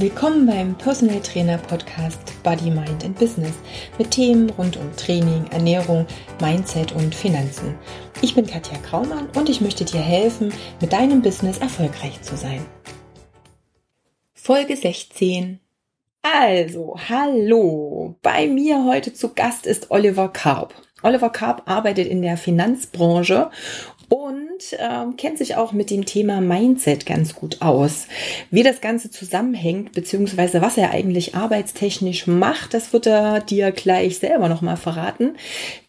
Willkommen beim Personal Trainer Podcast Body, Mind and Business mit Themen rund um Training, Ernährung, Mindset und Finanzen. Ich bin Katja Kraumann und ich möchte dir helfen, mit deinem Business erfolgreich zu sein. Folge 16. Also, hallo. Bei mir heute zu Gast ist Oliver Karp. Oliver Karp arbeitet in der Finanzbranche und ähm, kennt sich auch mit dem Thema Mindset ganz gut aus. Wie das Ganze zusammenhängt, beziehungsweise was er eigentlich arbeitstechnisch macht, das wird er dir gleich selber nochmal verraten.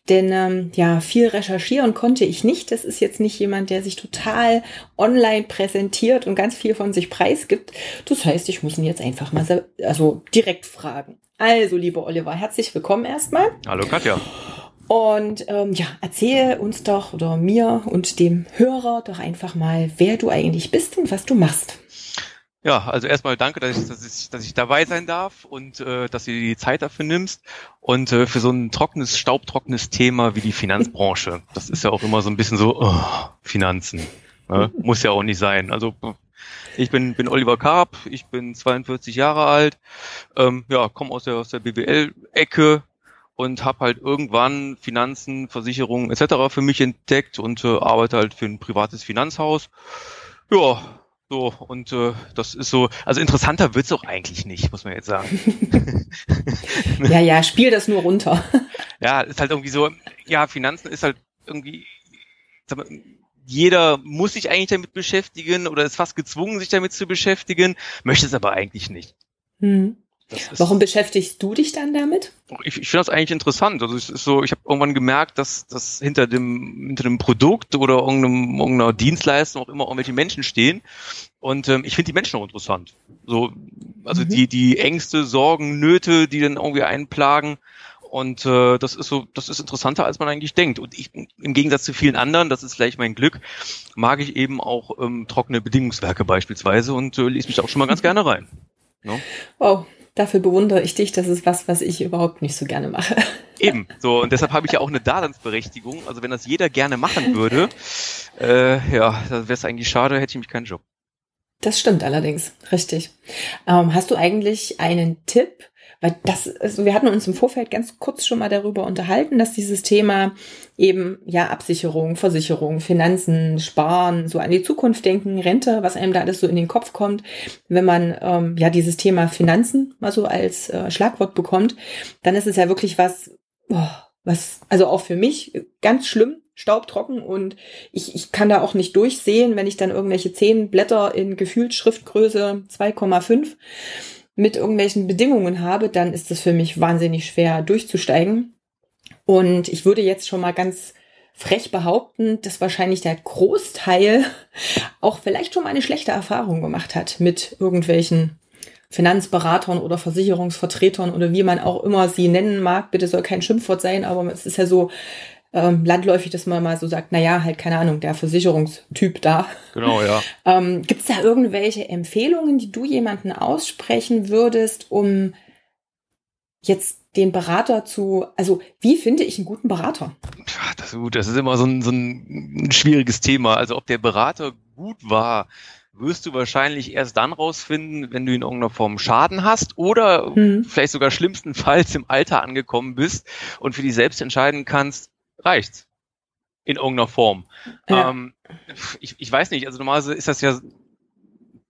Denn ähm, ja, viel recherchieren konnte ich nicht. Das ist jetzt nicht jemand, der sich total online präsentiert und ganz viel von sich preisgibt. Das heißt, ich muss ihn jetzt einfach mal so, also direkt fragen. Also, lieber Oliver, herzlich willkommen erstmal. Hallo Katja. Und ähm, ja, erzähl uns doch oder mir und dem Hörer doch einfach mal, wer du eigentlich bist und was du machst. Ja, also erstmal danke, dass ich, dass ich, dass ich dabei sein darf und äh, dass du dir die Zeit dafür nimmst. Und äh, für so ein trockenes, staubtrockenes Thema wie die Finanzbranche. Das ist ja auch immer so ein bisschen so, oh, Finanzen. Ne? Muss ja auch nicht sein. Also ich bin, bin Oliver Karp, ich bin 42 Jahre alt, ähm, ja, komme aus der, aus der BWL-Ecke, und habe halt irgendwann Finanzen, Versicherungen etc. für mich entdeckt und äh, arbeite halt für ein privates Finanzhaus. Ja, so, und äh, das ist so, also interessanter wird's auch eigentlich nicht, muss man jetzt sagen. ja, ja, spiel das nur runter. ja, ist halt irgendwie so, ja, Finanzen ist halt irgendwie, mal, jeder muss sich eigentlich damit beschäftigen oder ist fast gezwungen, sich damit zu beschäftigen, möchte es aber eigentlich nicht. Hm. Warum beschäftigst du dich dann damit? Ich, ich finde das eigentlich interessant. Also es ist so, ich habe irgendwann gemerkt, dass, dass hinter dem hinter dem Produkt oder irgendeinem, irgendeiner Dienstleistung auch immer irgendwelche Menschen stehen. Und ähm, ich finde die Menschen auch interessant. So, also mhm. die die Ängste, Sorgen, Nöte, die dann irgendwie einplagen. Und äh, das ist so, das ist interessanter, als man eigentlich denkt. Und ich, im Gegensatz zu vielen anderen, das ist vielleicht mein Glück, mag ich eben auch ähm, trockene Bedingungswerke beispielsweise und äh, lese mich da auch schon mal ganz gerne rein. No? Oh, Dafür bewundere ich dich. Das ist was, was ich überhaupt nicht so gerne mache. Eben, so und deshalb habe ich ja auch eine Daseinsberechtigung. Also wenn das jeder gerne machen würde, äh, ja, dann wäre es eigentlich schade, hätte ich mich keinen Job. Das stimmt allerdings, richtig. Ähm, hast du eigentlich einen Tipp, weil das, also wir hatten uns im Vorfeld ganz kurz schon mal darüber unterhalten, dass dieses Thema eben ja Absicherung, Versicherung, Finanzen, Sparen, so an die Zukunft denken, Rente, was einem da alles so in den Kopf kommt, wenn man ähm, ja dieses Thema Finanzen mal so als äh, Schlagwort bekommt, dann ist es ja wirklich was, oh, was, also auch für mich ganz schlimm, staubtrocken und ich, ich kann da auch nicht durchsehen, wenn ich dann irgendwelche zehn Blätter in gefühlt Schriftgröße 2,5 mit irgendwelchen Bedingungen habe, dann ist es für mich wahnsinnig schwer durchzusteigen. Und ich würde jetzt schon mal ganz frech behaupten, dass wahrscheinlich der Großteil auch vielleicht schon mal eine schlechte Erfahrung gemacht hat mit irgendwelchen Finanzberatern oder Versicherungsvertretern oder wie man auch immer sie nennen mag. Bitte soll kein Schimpfwort sein, aber es ist ja so, ähm, landläufig, dass man mal so sagt, na ja, halt keine Ahnung, der Versicherungstyp da. Genau, ja. ähm, Gibt es da irgendwelche Empfehlungen, die du jemanden aussprechen würdest, um jetzt den Berater zu, also wie finde ich einen guten Berater? Das, das ist immer so ein, so ein schwieriges Thema. Also ob der Berater gut war, wirst du wahrscheinlich erst dann rausfinden, wenn du in irgendeiner Form Schaden hast oder hm. vielleicht sogar schlimmstenfalls im Alter angekommen bist und für dich selbst entscheiden kannst, reicht's. In irgendeiner Form. Ja. Ähm, ich, ich weiß nicht, also normalerweise ist das ja,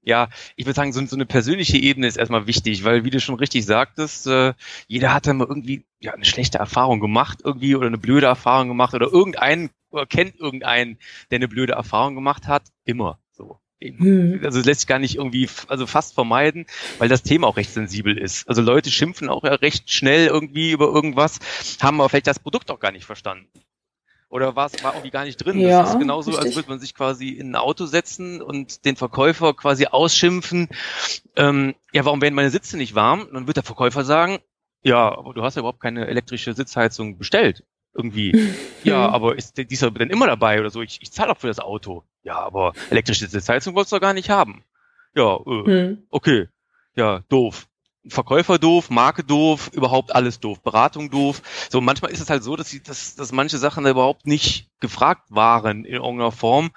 ja, ich würde sagen, so, so, eine persönliche Ebene ist erstmal wichtig, weil wie du schon richtig sagtest, äh, jeder hat da mal irgendwie ja, eine schlechte Erfahrung gemacht irgendwie oder eine blöde Erfahrung gemacht oder irgendeinen oder kennt irgendeinen, der eine blöde Erfahrung gemacht hat, immer. Also es lässt sich gar nicht irgendwie, also fast vermeiden, weil das Thema auch recht sensibel ist. Also Leute schimpfen auch ja recht schnell irgendwie über irgendwas, haben aber vielleicht das Produkt auch gar nicht verstanden. Oder war es war irgendwie gar nicht drin. Ja, das ist genauso, richtig. als würde man sich quasi in ein Auto setzen und den Verkäufer quasi ausschimpfen. Ähm, ja, warum werden meine Sitze nicht warm? Und dann wird der Verkäufer sagen, ja, aber du hast ja überhaupt keine elektrische Sitzheizung bestellt irgendwie. ja, aber ist dieser denn immer dabei oder so? Ich, ich zahle auch für das Auto. Ja, aber elektrische Sitzheizung wolltest du doch gar nicht haben. Ja, äh, hm. okay. Ja, doof. Verkäufer doof, Marke doof, überhaupt alles doof, Beratung doof. So manchmal ist es halt so, dass, sie, dass, dass manche Sachen überhaupt nicht gefragt waren in irgendeiner Form.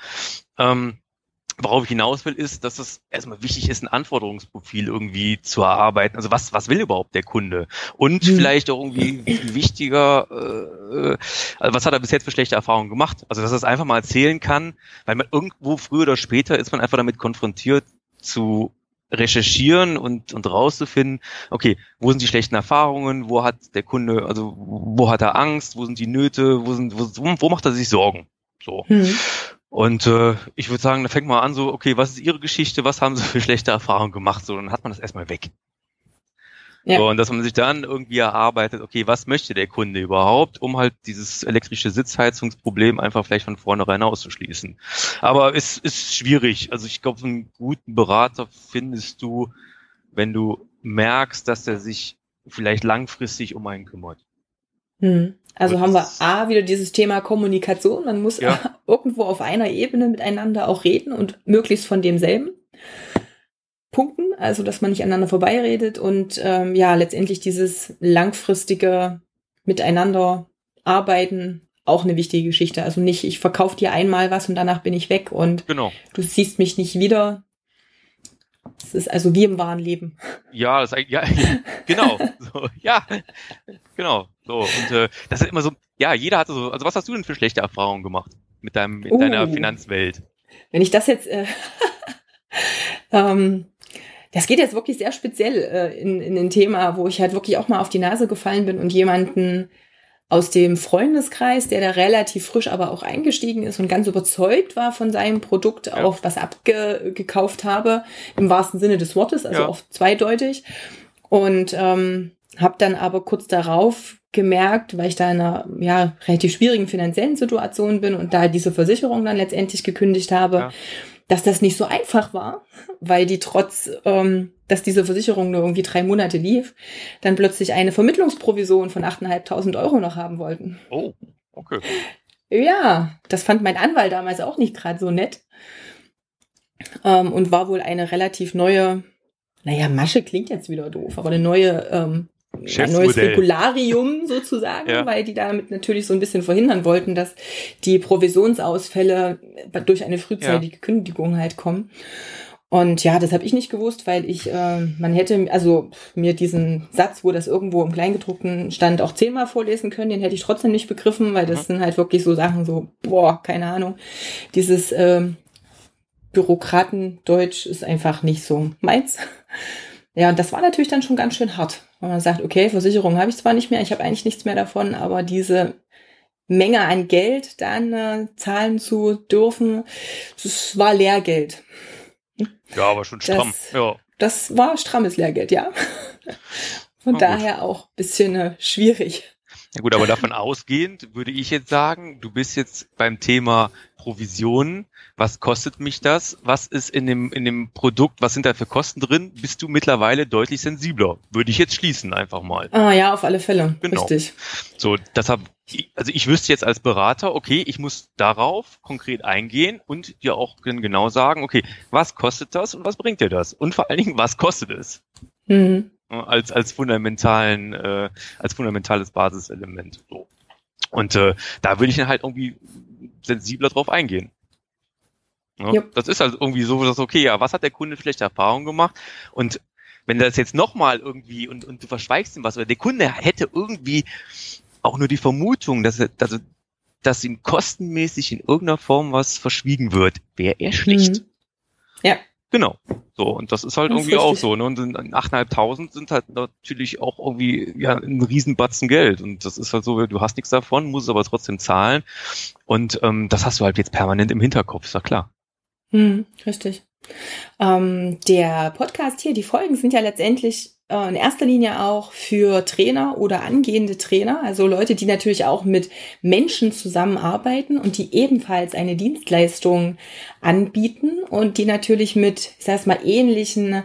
Ähm, worauf ich hinaus will, ist, dass es erstmal wichtig ist, ein Anforderungsprofil irgendwie zu erarbeiten. Also was, was will überhaupt der Kunde? Und mhm. vielleicht auch irgendwie wichtiger, äh, also was hat er bis jetzt für schlechte Erfahrungen gemacht? Also dass er es einfach mal erzählen kann, weil man irgendwo früher oder später ist man einfach damit konfrontiert zu recherchieren und, und rauszufinden, okay, wo sind die schlechten Erfahrungen, wo hat der Kunde, also wo hat er Angst, wo sind die Nöte, wo sind, wo, wo macht er sich Sorgen? So. Mhm. Und äh, ich würde sagen, da fängt man an so, okay, was ist Ihre Geschichte, was haben Sie für schlechte Erfahrungen gemacht? So, dann hat man das erstmal weg. Ja. So, und dass man sich dann irgendwie erarbeitet, okay, was möchte der Kunde überhaupt, um halt dieses elektrische Sitzheizungsproblem einfach vielleicht von vornherein auszuschließen. Aber es ist schwierig. Also ich glaube, einen guten Berater findest du, wenn du merkst, dass er sich vielleicht langfristig um einen kümmert. Hm. Also haben wir A, wieder dieses Thema Kommunikation. Man muss ja. irgendwo auf einer Ebene miteinander auch reden und möglichst von demselben Punkten, also dass man nicht aneinander vorbeiredet und ähm, ja, letztendlich dieses langfristige Miteinander arbeiten auch eine wichtige Geschichte. Also nicht, ich verkaufe dir einmal was und danach bin ich weg und genau. du siehst mich nicht wieder. Es ist also wie im wahren Leben. Ja, das, ja genau. So, ja, genau. So, und äh, das ist immer so, ja, jeder hatte so, also was hast du denn für schlechte Erfahrungen gemacht mit deinem, mit uh, deiner Finanzwelt? Wenn ich das jetzt, äh, ähm, das geht jetzt wirklich sehr speziell äh, in, in ein Thema, wo ich halt wirklich auch mal auf die Nase gefallen bin und jemanden aus dem Freundeskreis, der da relativ frisch aber auch eingestiegen ist und ganz überzeugt war von seinem Produkt, ja. auch was abgekauft habe, im wahrsten Sinne des Wortes, also ja. oft zweideutig. Und ähm, habe dann aber kurz darauf gemerkt, weil ich da in einer ja, relativ schwierigen finanziellen Situation bin und da diese Versicherung dann letztendlich gekündigt habe, ja. dass das nicht so einfach war, weil die trotz, ähm, dass diese Versicherung nur irgendwie drei Monate lief, dann plötzlich eine Vermittlungsprovision von 8.500 Euro noch haben wollten. Oh, okay. Ja, das fand mein Anwalt damals auch nicht gerade so nett. Ähm, und war wohl eine relativ neue, naja, Masche klingt jetzt wieder doof, aber eine neue ähm, ein neues Regularium sozusagen, ja. weil die damit natürlich so ein bisschen verhindern wollten, dass die Provisionsausfälle durch eine frühzeitige ja. Kündigung halt kommen. Und ja, das habe ich nicht gewusst, weil ich, äh, man hätte also mir diesen Satz, wo das irgendwo im Kleingedruckten stand, auch zehnmal vorlesen können, den hätte ich trotzdem nicht begriffen, weil das mhm. sind halt wirklich so Sachen, so, boah, keine Ahnung. Dieses äh, Bürokratendeutsch ist einfach nicht so meins. Ja, und das war natürlich dann schon ganz schön hart. Wenn man sagt, okay, Versicherung habe ich zwar nicht mehr, ich habe eigentlich nichts mehr davon, aber diese Menge an Geld dann äh, zahlen zu dürfen, das war Lehrgeld. Ja, aber schon stramm. Das, ja. das war strammes Lehrgeld, ja. Von daher auch bisschen äh, schwierig. Ja gut, aber davon ausgehend würde ich jetzt sagen, du bist jetzt beim Thema Provisionen. Was kostet mich das? Was ist in dem, in dem Produkt? Was sind da für Kosten drin? Bist du mittlerweile deutlich sensibler? Würde ich jetzt schließen einfach mal. Ah ja, auf alle Fälle. Genau. Richtig. So, deshalb, also ich wüsste jetzt als Berater, okay, ich muss darauf konkret eingehen und dir auch genau sagen, okay, was kostet das und was bringt dir das? Und vor allen Dingen, was kostet es? Mhm als als fundamentalen äh, als fundamentales Basiselement so und äh, da würde ich dann halt irgendwie sensibler drauf eingehen ja, yep. das ist halt irgendwie so dass okay ja was hat der Kunde vielleicht Erfahrung gemacht und wenn das jetzt nochmal irgendwie und und du verschweigst ihm was oder der Kunde hätte irgendwie auch nur die Vermutung dass er dass, dass ihm kostenmäßig in irgendeiner Form was verschwiegen wird wäre er schlicht mhm. ja Genau. So, und das ist halt das irgendwie ist auch so. Ne? Und 8.500 sind halt natürlich auch irgendwie ja, ein Riesenbatzen Geld. Und das ist halt so, du hast nichts davon, musst es aber trotzdem zahlen. Und ähm, das hast du halt jetzt permanent im Hinterkopf, ist ja klar. Hm, richtig. Ähm, der Podcast hier, die Folgen sind ja letztendlich äh, in erster Linie auch für Trainer oder angehende Trainer, also Leute, die natürlich auch mit Menschen zusammenarbeiten und die ebenfalls eine Dienstleistung anbieten und die natürlich mit, ich sag mal, ähnlichen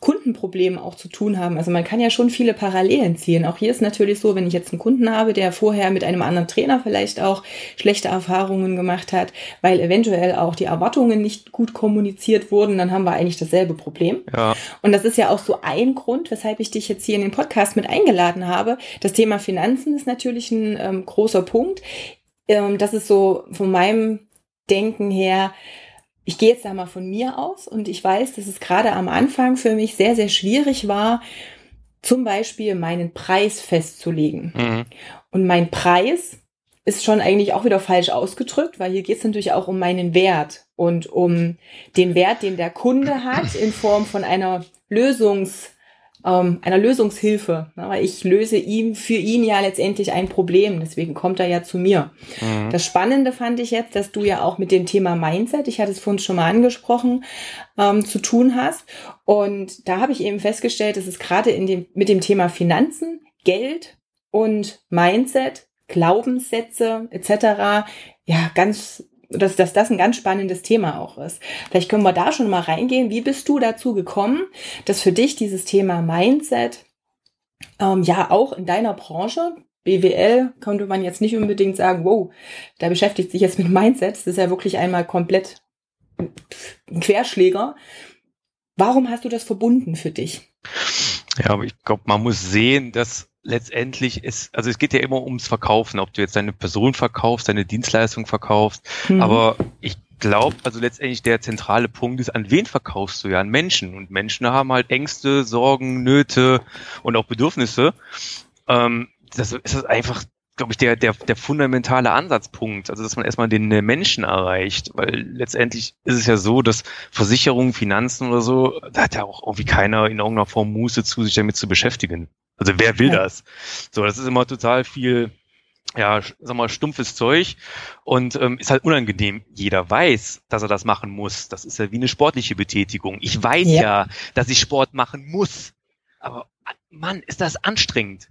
Kundenproblemen auch zu tun haben. Also man kann ja schon viele Parallelen ziehen. Auch hier ist natürlich so, wenn ich jetzt einen Kunden habe, der vorher mit einem anderen Trainer vielleicht auch schlechte Erfahrungen gemacht hat, weil eventuell auch die Erwartungen nicht gut kommuniziert wurden, dann haben wir eigentlich dasselbe Problem. Ja. Und das ist ja auch so ein Grund, weshalb ich dich jetzt hier in den Podcast mit eingeladen habe. Das Thema Finanzen ist natürlich ein ähm, großer Punkt. Ähm, das ist so von meinem Denken her ich gehe jetzt da mal von mir aus und ich weiß, dass es gerade am Anfang für mich sehr, sehr schwierig war, zum Beispiel meinen Preis festzulegen. Mhm. Und mein Preis ist schon eigentlich auch wieder falsch ausgedrückt, weil hier geht es natürlich auch um meinen Wert und um den Wert, den der Kunde hat in Form von einer Lösungs- ähm, einer Lösungshilfe. Ne? Weil ich löse ihm für ihn ja letztendlich ein Problem. Deswegen kommt er ja zu mir. Mhm. Das Spannende fand ich jetzt, dass du ja auch mit dem Thema Mindset, ich hatte es vorhin schon mal angesprochen, ähm, zu tun hast. Und da habe ich eben festgestellt, dass es gerade in dem, mit dem Thema Finanzen, Geld und Mindset, Glaubenssätze etc. ja ganz dass, dass das ein ganz spannendes Thema auch ist. Vielleicht können wir da schon mal reingehen. Wie bist du dazu gekommen, dass für dich dieses Thema Mindset ähm, ja auch in deiner Branche, BWL, könnte man jetzt nicht unbedingt sagen, wow, da beschäftigt sich jetzt mit Mindset. Das ist ja wirklich einmal komplett ein Querschläger. Warum hast du das verbunden für dich? Ja, aber ich glaube, man muss sehen, dass letztendlich ist, also es geht ja immer ums Verkaufen, ob du jetzt deine Person verkaufst, deine Dienstleistung verkaufst, mhm. aber ich glaube, also letztendlich der zentrale Punkt ist, an wen verkaufst du ja? An Menschen. Und Menschen haben halt Ängste, Sorgen, Nöte und auch Bedürfnisse. Ähm, das ist einfach, glaube ich, der, der, der fundamentale Ansatzpunkt. Also, dass man erstmal den Menschen erreicht. Weil letztendlich ist es ja so, dass Versicherungen, Finanzen oder so, da hat ja auch irgendwie keiner in irgendeiner Form Muße zu, sich damit zu beschäftigen. Also wer will das? So, das ist immer total viel, ja, sag mal, stumpfes Zeug und ähm, ist halt unangenehm. Jeder weiß, dass er das machen muss. Das ist ja wie eine sportliche Betätigung. Ich weiß ja, ja dass ich Sport machen muss. Aber Mann, ist das anstrengend.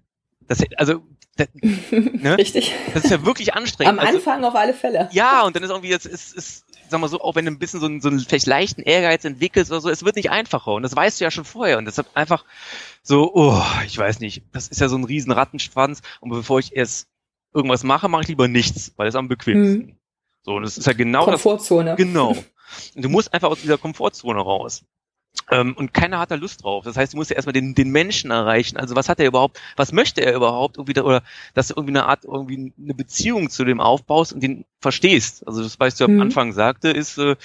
Das, also, das, ne? Richtig. Das ist ja wirklich anstrengend. Am also Anfang also, auf alle Fälle. Ja, und dann ist irgendwie, jetzt ist, ist, sag mal so, auch wenn du ein bisschen so einen, so einen vielleicht leichten Ehrgeiz entwickelst oder so, es wird nicht einfacher. Und das weißt du ja schon vorher. Und deshalb einfach so, oh, ich weiß nicht, das ist ja so ein riesen Rattenschwanz. Und bevor ich erst irgendwas mache, mache ich lieber nichts, weil es am bequemsten. Hm. So, und es ist ja genau Komfortzone. das. Genau. Und du musst einfach aus dieser Komfortzone raus. Ähm, und keiner hat da Lust drauf. Das heißt, du musst ja erstmal den, den Menschen erreichen. Also was hat er überhaupt, was möchte er überhaupt irgendwie, da, oder dass du irgendwie eine Art, irgendwie eine Beziehung zu dem aufbaust und den verstehst. Also das, was du mhm. am Anfang sagte, ist, äh,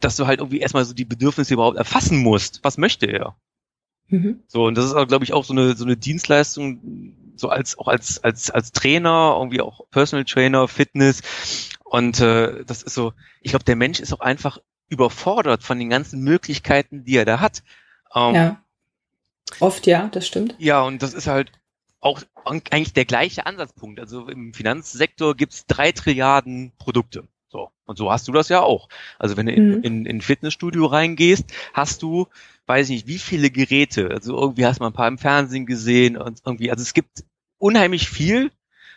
dass du halt irgendwie erstmal so die Bedürfnisse überhaupt erfassen musst. Was möchte er? Mhm. So, und das ist, glaube ich, auch so eine, so eine Dienstleistung, so als, auch als, als, als Trainer, irgendwie auch Personal Trainer, Fitness. Und äh, das ist so, ich glaube, der Mensch ist auch einfach überfordert von den ganzen Möglichkeiten, die er da hat. Ähm, ja. Oft ja, das stimmt. Ja, und das ist halt auch eigentlich der gleiche Ansatzpunkt. Also im Finanzsektor gibt's drei Trilliarden Produkte. So. Und so hast du das ja auch. Also wenn du in, mhm. in, in Fitnessstudio reingehst, hast du, weiß ich nicht, wie viele Geräte. Also irgendwie hast du mal ein paar im Fernsehen gesehen und irgendwie, also es gibt unheimlich viel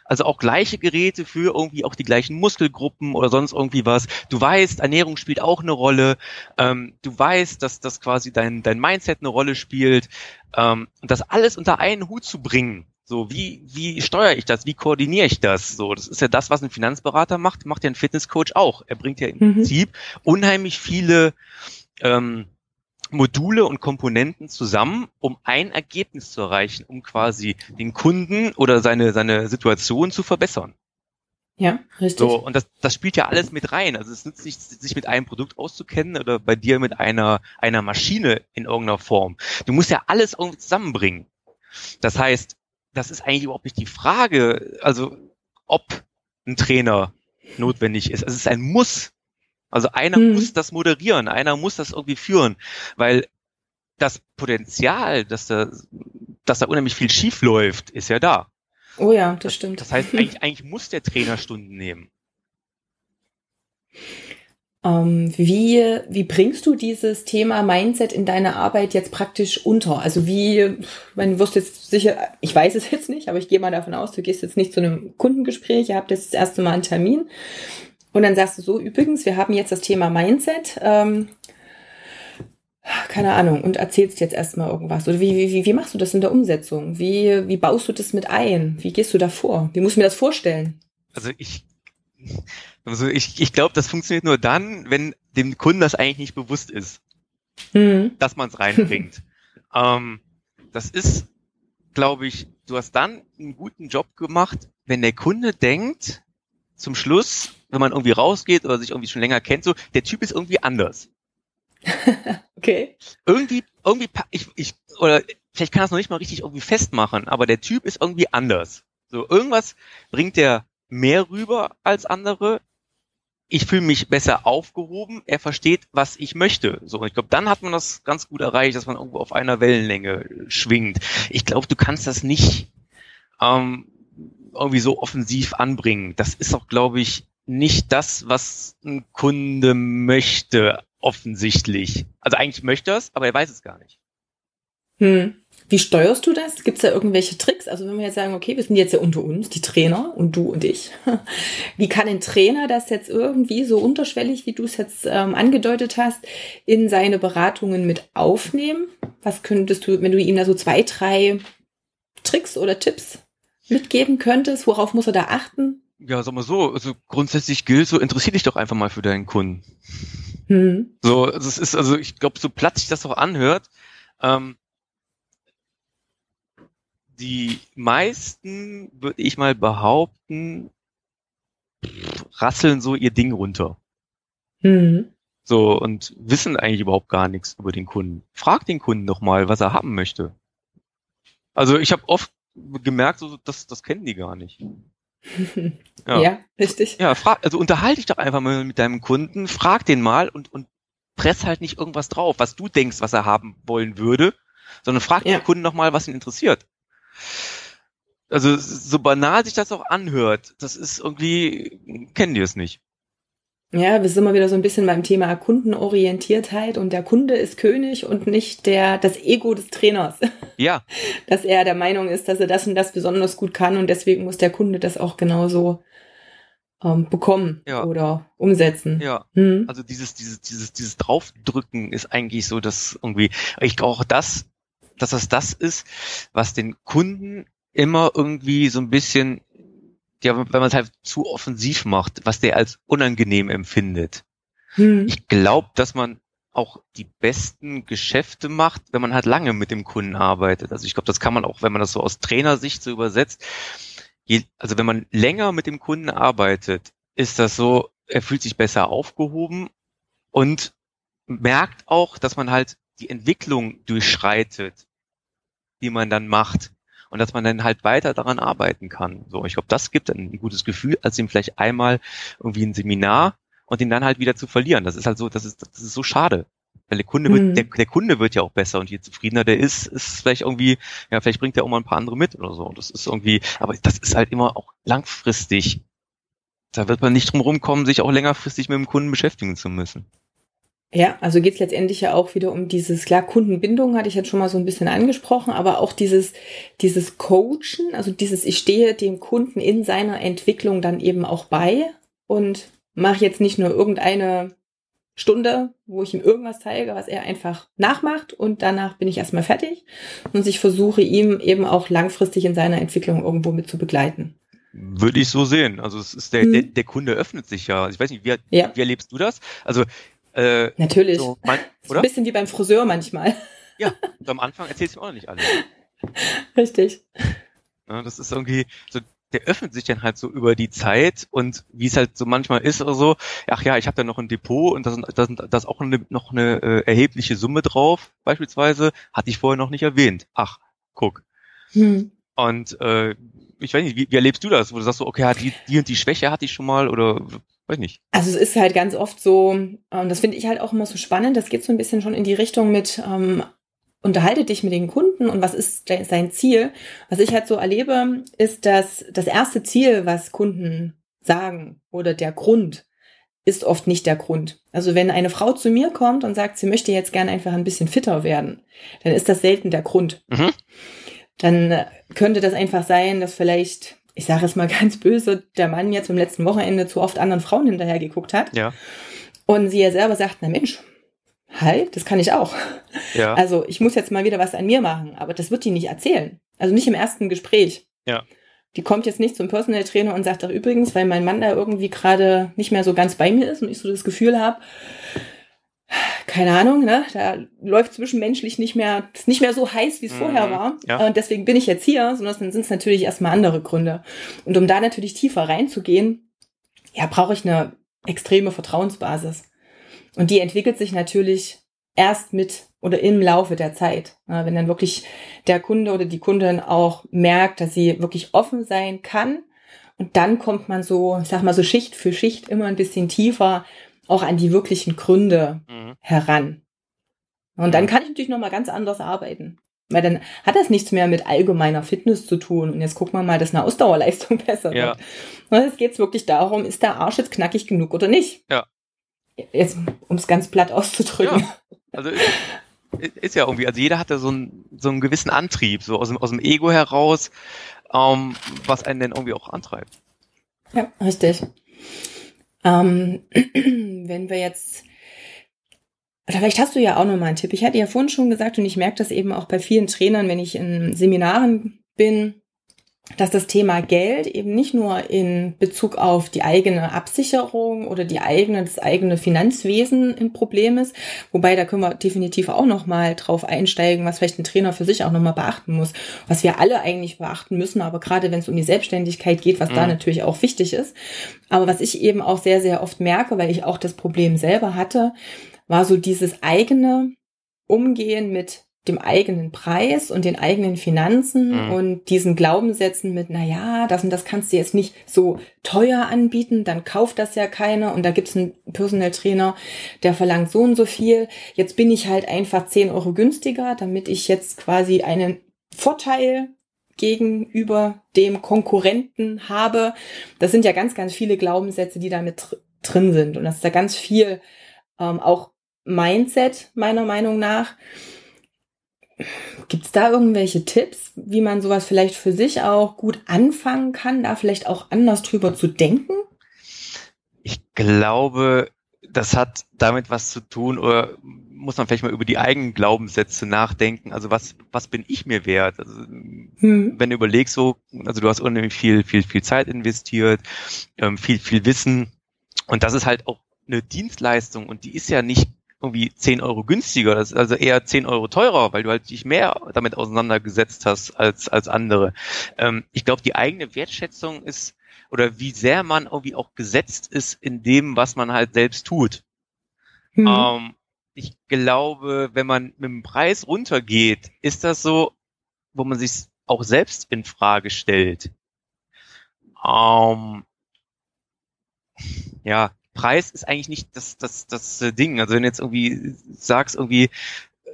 also auch gleiche Geräte für irgendwie auch die gleichen Muskelgruppen oder sonst irgendwie was. Du weißt, Ernährung spielt auch eine Rolle. Ähm, du weißt, dass das quasi dein, dein Mindset eine Rolle spielt. Ähm, und das alles unter einen Hut zu bringen. So, wie, wie steuere ich das? Wie koordiniere ich das? So, das ist ja das, was ein Finanzberater macht, macht ja ein Fitnesscoach auch. Er bringt ja im mhm. Prinzip unheimlich viele ähm, Module und Komponenten zusammen, um ein Ergebnis zu erreichen, um quasi den Kunden oder seine, seine Situation zu verbessern. Ja, richtig. So, und das, das spielt ja alles mit rein. Also es nützt nicht, sich mit einem Produkt auszukennen oder bei dir mit einer, einer Maschine in irgendeiner Form. Du musst ja alles irgendwie zusammenbringen. Das heißt, das ist eigentlich überhaupt nicht die Frage, also ob ein Trainer notwendig ist. Es ist ein Muss. Also einer hm. muss das moderieren, einer muss das irgendwie führen, weil das Potenzial, dass da, dass da unheimlich viel schief läuft, ist ja da. Oh ja, das stimmt. Das heißt, eigentlich, eigentlich muss der Trainer Stunden nehmen. Ähm, wie, wie bringst du dieses Thema Mindset in deine Arbeit jetzt praktisch unter? Also wie, man wirst jetzt sicher, ich weiß es jetzt nicht, aber ich gehe mal davon aus, du gehst jetzt nicht zu einem Kundengespräch, ihr habt jetzt das erste Mal einen Termin und dann sagst du so, übrigens, wir haben jetzt das Thema Mindset. Ähm, keine Ahnung, und erzählst jetzt erstmal irgendwas. Oder wie, wie, wie machst du das in der Umsetzung? Wie, wie baust du das mit ein? Wie gehst du da vor? Wie musst du mir das vorstellen? Also ich, also ich, ich glaube, das funktioniert nur dann, wenn dem Kunden das eigentlich nicht bewusst ist, mhm. dass man es reinbringt. ähm, das ist, glaube ich, du hast dann einen guten Job gemacht, wenn der Kunde denkt, zum Schluss, wenn man irgendwie rausgeht oder sich irgendwie schon länger kennt, so, der Typ ist irgendwie anders. okay. Irgendwie, irgendwie, ich, ich, oder vielleicht kann das noch nicht mal richtig irgendwie festmachen, aber der Typ ist irgendwie anders. So, irgendwas bringt der mehr rüber als andere. Ich fühle mich besser aufgehoben. Er versteht, was ich möchte. So, ich glaube, dann hat man das ganz gut erreicht, dass man irgendwo auf einer Wellenlänge schwingt. Ich glaube, du kannst das nicht ähm, irgendwie so offensiv anbringen. Das ist auch, glaube ich, nicht das, was ein Kunde möchte, offensichtlich. Also eigentlich möchte er es, aber er weiß es gar nicht. Hm. Wie steuerst du das? Gibt es da irgendwelche Tricks? Also wenn wir jetzt sagen, okay, wir sind jetzt ja unter uns, die Trainer und du und ich. Wie kann ein Trainer das jetzt irgendwie so unterschwellig, wie du es jetzt ähm, angedeutet hast, in seine Beratungen mit aufnehmen? Was könntest du, wenn du ihm da so zwei, drei Tricks oder Tipps mitgeben könntest? Worauf muss er da achten? Ja, sag mal so, also grundsätzlich gilt so, interessier dich doch einfach mal für deinen Kunden. Hm. So, also es ist, also ich glaube, so platt sich das auch anhört, ähm, die meisten, würde ich mal behaupten, rasseln so ihr Ding runter. Mhm. So, und wissen eigentlich überhaupt gar nichts über den Kunden. Frag den Kunden doch mal, was er haben möchte. Also ich habe oft gemerkt, so, das, das kennen die gar nicht. Ja, ja richtig. Ja, frag, also unterhalte dich doch einfach mal mit deinem Kunden, frag den mal und, und press halt nicht irgendwas drauf, was du denkst, was er haben wollen würde, sondern frag ja. den Kunden noch mal, was ihn interessiert also so banal sich das auch anhört, das ist irgendwie, kennen die es nicht. Ja, wir sind immer wieder so ein bisschen beim Thema Kundenorientiertheit und der Kunde ist König und nicht der, das Ego des Trainers. Ja. Dass er der Meinung ist, dass er das und das besonders gut kann und deswegen muss der Kunde das auch genauso ähm, bekommen ja. oder umsetzen. Ja. Hm. Also dieses, dieses, dieses, dieses Draufdrücken ist eigentlich so, dass irgendwie, ich glaube auch das dass das das ist, was den Kunden immer irgendwie so ein bisschen, ja, wenn man es halt zu offensiv macht, was der als unangenehm empfindet. Hm. Ich glaube, dass man auch die besten Geschäfte macht, wenn man halt lange mit dem Kunden arbeitet. Also ich glaube, das kann man auch, wenn man das so aus Trainersicht so übersetzt. Je, also wenn man länger mit dem Kunden arbeitet, ist das so, er fühlt sich besser aufgehoben und merkt auch, dass man halt die Entwicklung durchschreitet die man dann macht und dass man dann halt weiter daran arbeiten kann. So, ich glaube, das gibt ein gutes Gefühl, als ihm vielleicht einmal irgendwie ein Seminar und ihn dann halt wieder zu verlieren. Das ist halt so, das ist, das ist so schade. Weil der Kunde wird, mhm. der, der Kunde wird ja auch besser und je zufriedener der ist, ist vielleicht irgendwie, ja, vielleicht bringt er auch mal ein paar andere mit oder so. Und das ist irgendwie, aber das ist halt immer auch langfristig. Da wird man nicht drum rumkommen, sich auch längerfristig mit dem Kunden beschäftigen zu müssen. Ja, also geht es letztendlich ja auch wieder um dieses, klar, Kundenbindung hatte ich jetzt schon mal so ein bisschen angesprochen, aber auch dieses, dieses Coachen, also dieses, ich stehe dem Kunden in seiner Entwicklung dann eben auch bei und mache jetzt nicht nur irgendeine Stunde, wo ich ihm irgendwas zeige, was er einfach nachmacht und danach bin ich erstmal fertig und ich versuche ihm eben auch langfristig in seiner Entwicklung irgendwo mit zu begleiten. Würde ich so sehen. Also es ist der, hm. der, der Kunde öffnet sich ja. Ich weiß nicht, wie, ja. wie erlebst du das? Also äh, Natürlich. So, mein, oder? ein bisschen wie beim Friseur manchmal. Ja, und am Anfang erzählst du auch noch nicht alles. Richtig. Ja, das ist irgendwie, so, der öffnet sich dann halt so über die Zeit und wie es halt so manchmal ist oder so, ach ja, ich habe da noch ein Depot und da sind, da sind da ist auch eine, noch eine äh, erhebliche Summe drauf, beispielsweise, hatte ich vorher noch nicht erwähnt. Ach, guck. Hm. Und äh, ich weiß nicht, wie, wie erlebst du das? Wo du sagst so, okay, die, die und die Schwäche hatte ich schon mal oder weiß nicht. Also es ist halt ganz oft so, und ähm, das finde ich halt auch immer so spannend, das geht so ein bisschen schon in die Richtung mit, ähm, unterhalte dich mit den Kunden und was ist sein Ziel. Was ich halt so erlebe, ist, dass das erste Ziel, was Kunden sagen oder der Grund, ist oft nicht der Grund. Also wenn eine Frau zu mir kommt und sagt, sie möchte jetzt gerne einfach ein bisschen fitter werden, dann ist das selten der Grund. Mhm. Dann könnte das einfach sein, dass vielleicht ich sage es mal ganz böse, der Mann jetzt im letzten Wochenende zu oft anderen Frauen hinterher geguckt hat. Ja. Und sie ja selber sagt, na Mensch, halt, das kann ich auch. Ja. Also ich muss jetzt mal wieder was an mir machen, aber das wird die nicht erzählen. Also nicht im ersten Gespräch. Ja. Die kommt jetzt nicht zum Personal Trainer und sagt, ach übrigens, weil mein Mann da irgendwie gerade nicht mehr so ganz bei mir ist und ich so das Gefühl habe, keine Ahnung, ne, da läuft zwischenmenschlich nicht mehr, nicht mehr so heiß, wie es mhm, vorher war. Ja. Und deswegen bin ich jetzt hier, sondern dann sind es natürlich erstmal andere Gründe. Und um da natürlich tiefer reinzugehen, ja, brauche ich eine extreme Vertrauensbasis. Und die entwickelt sich natürlich erst mit oder im Laufe der Zeit. Wenn dann wirklich der Kunde oder die Kundin auch merkt, dass sie wirklich offen sein kann. Und dann kommt man so, ich sag mal so Schicht für Schicht immer ein bisschen tiefer auch an die wirklichen Gründe mhm. heran. Und dann mhm. kann ich natürlich nochmal ganz anders arbeiten. Weil dann hat das nichts mehr mit allgemeiner Fitness zu tun. Und jetzt gucken wir mal, dass eine Ausdauerleistung besser ja. wird. Und jetzt geht es wirklich darum, ist der Arsch jetzt knackig genug oder nicht? Ja. Jetzt, um es ganz platt auszudrücken. Ja. Also ist, ist ja irgendwie, also jeder hat da so, einen so einen gewissen Antrieb, so aus dem, aus dem Ego heraus, ähm, was einen denn irgendwie auch antreibt. Ja, richtig. Ähm, wenn wir jetzt oder vielleicht hast du ja auch noch mal einen Tipp. Ich hatte ja vorhin schon gesagt und ich merke das eben auch bei vielen Trainern, wenn ich in Seminaren bin, dass das Thema Geld eben nicht nur in Bezug auf die eigene Absicherung oder die eigene, das eigene Finanzwesen ein Problem ist. Wobei, da können wir definitiv auch noch mal drauf einsteigen, was vielleicht ein Trainer für sich auch noch mal beachten muss. Was wir alle eigentlich beachten müssen, aber gerade wenn es um die Selbstständigkeit geht, was mhm. da natürlich auch wichtig ist. Aber was ich eben auch sehr, sehr oft merke, weil ich auch das Problem selber hatte, war so dieses eigene Umgehen mit dem eigenen Preis und den eigenen Finanzen mhm. und diesen Glaubenssätzen mit, na ja, das und das kannst du jetzt nicht so teuer anbieten, dann kauft das ja keiner und da gibt's einen Personal Trainer, der verlangt so und so viel. Jetzt bin ich halt einfach 10 Euro günstiger, damit ich jetzt quasi einen Vorteil gegenüber dem Konkurrenten habe. Das sind ja ganz, ganz viele Glaubenssätze, die da mit drin sind und das ist da ganz viel ähm, auch Mindset meiner Meinung nach. Gibt es da irgendwelche Tipps, wie man sowas vielleicht für sich auch gut anfangen kann, da vielleicht auch anders drüber zu denken? Ich glaube, das hat damit was zu tun oder muss man vielleicht mal über die eigenen Glaubenssätze nachdenken. Also was, was bin ich mir wert? Also, hm. Wenn du überlegst so, also du hast unheimlich viel, viel, viel Zeit investiert, ähm, viel, viel Wissen und das ist halt auch eine Dienstleistung und die ist ja nicht irgendwie 10 Euro günstiger, das ist also eher 10 Euro teurer, weil du halt dich mehr damit auseinandergesetzt hast als, als andere. Ähm, ich glaube, die eigene Wertschätzung ist, oder wie sehr man irgendwie auch gesetzt ist in dem, was man halt selbst tut. Mhm. Ähm, ich glaube, wenn man mit dem Preis runtergeht, ist das so, wo man sich auch selbst in Frage stellt. Ähm, ja, Preis ist eigentlich nicht das, das, das äh, Ding. Also wenn du jetzt irgendwie sagst, irgendwie, äh,